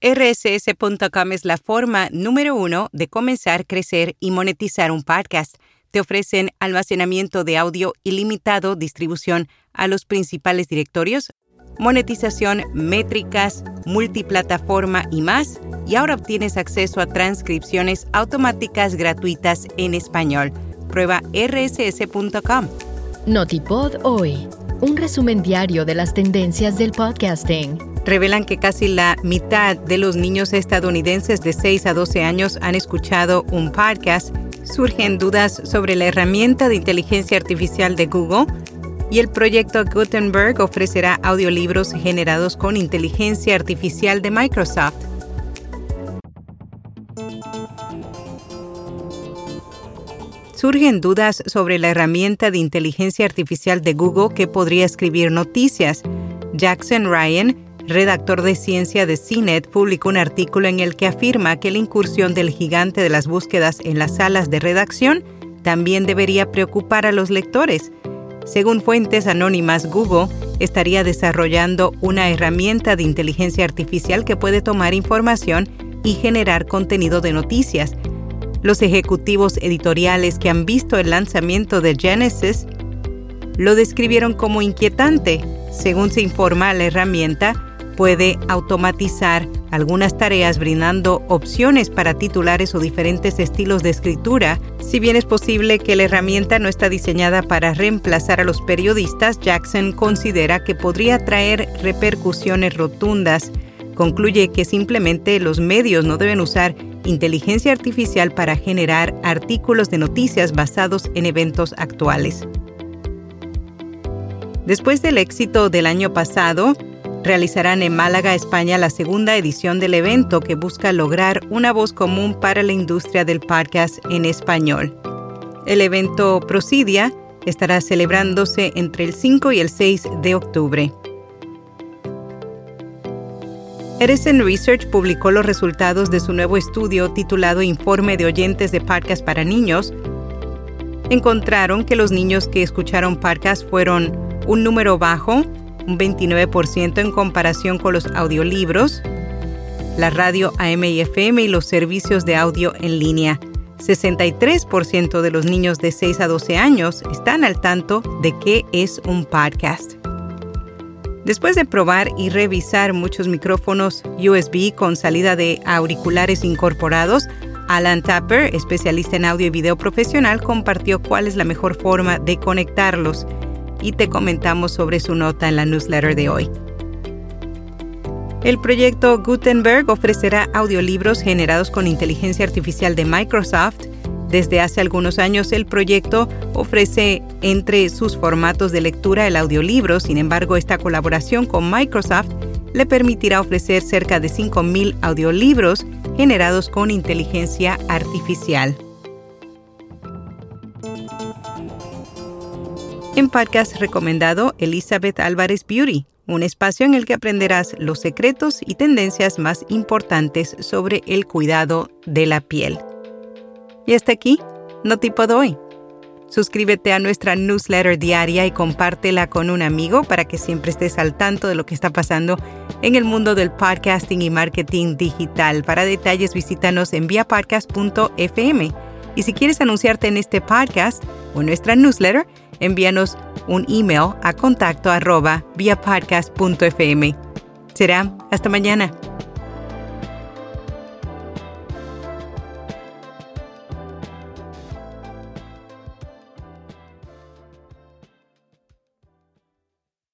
rss.com es la forma número uno de comenzar, crecer y monetizar un podcast. Te ofrecen almacenamiento de audio ilimitado, distribución a los principales directorios, monetización, métricas, multiplataforma y más. Y ahora obtienes acceso a transcripciones automáticas gratuitas en español. Prueba rss.com. Notipod hoy, un resumen diario de las tendencias del podcasting revelan que casi la mitad de los niños estadounidenses de 6 a 12 años han escuchado un podcast. Surgen dudas sobre la herramienta de inteligencia artificial de Google y el proyecto Gutenberg ofrecerá audiolibros generados con inteligencia artificial de Microsoft. Surgen dudas sobre la herramienta de inteligencia artificial de Google que podría escribir noticias. Jackson Ryan, redactor de ciencia de CNET, publicó un artículo en el que afirma que la incursión del gigante de las búsquedas en las salas de redacción también debería preocupar a los lectores. Según fuentes anónimas, Google estaría desarrollando una herramienta de inteligencia artificial que puede tomar información y generar contenido de noticias. Los ejecutivos editoriales que han visto el lanzamiento de Genesis lo describieron como inquietante. Según se informa, la herramienta puede automatizar algunas tareas brindando opciones para titulares o diferentes estilos de escritura. Si bien es posible que la herramienta no está diseñada para reemplazar a los periodistas, Jackson considera que podría traer repercusiones rotundas. Concluye que simplemente los medios no deben usar inteligencia artificial para generar artículos de noticias basados en eventos actuales. Después del éxito del año pasado, realizarán en Málaga, España, la segunda edición del evento que busca lograr una voz común para la industria del podcast en español. El evento Prosidia estará celebrándose entre el 5 y el 6 de octubre. Edison Research publicó los resultados de su nuevo estudio titulado Informe de oyentes de podcast para niños. Encontraron que los niños que escucharon podcast fueron un número bajo un 29% en comparación con los audiolibros, la radio AM y FM y los servicios de audio en línea. 63% de los niños de 6 a 12 años están al tanto de qué es un podcast. Después de probar y revisar muchos micrófonos USB con salida de auriculares incorporados, Alan Tapper, especialista en audio y video profesional, compartió cuál es la mejor forma de conectarlos y te comentamos sobre su nota en la newsletter de hoy. El proyecto Gutenberg ofrecerá audiolibros generados con inteligencia artificial de Microsoft. Desde hace algunos años el proyecto ofrece entre sus formatos de lectura el audiolibro, sin embargo esta colaboración con Microsoft le permitirá ofrecer cerca de 5.000 audiolibros generados con inteligencia artificial. En podcast recomendado Elizabeth Álvarez Beauty, un espacio en el que aprenderás los secretos y tendencias más importantes sobre el cuidado de la piel. Y hasta aquí, no tipo doy. Suscríbete a nuestra newsletter diaria y compártela con un amigo para que siempre estés al tanto de lo que está pasando en el mundo del podcasting y marketing digital. Para detalles visítanos en viapodcast.fm. Y si quieres anunciarte en este podcast o nuestra newsletter, envíanos un email a contacto arroba via Será hasta mañana.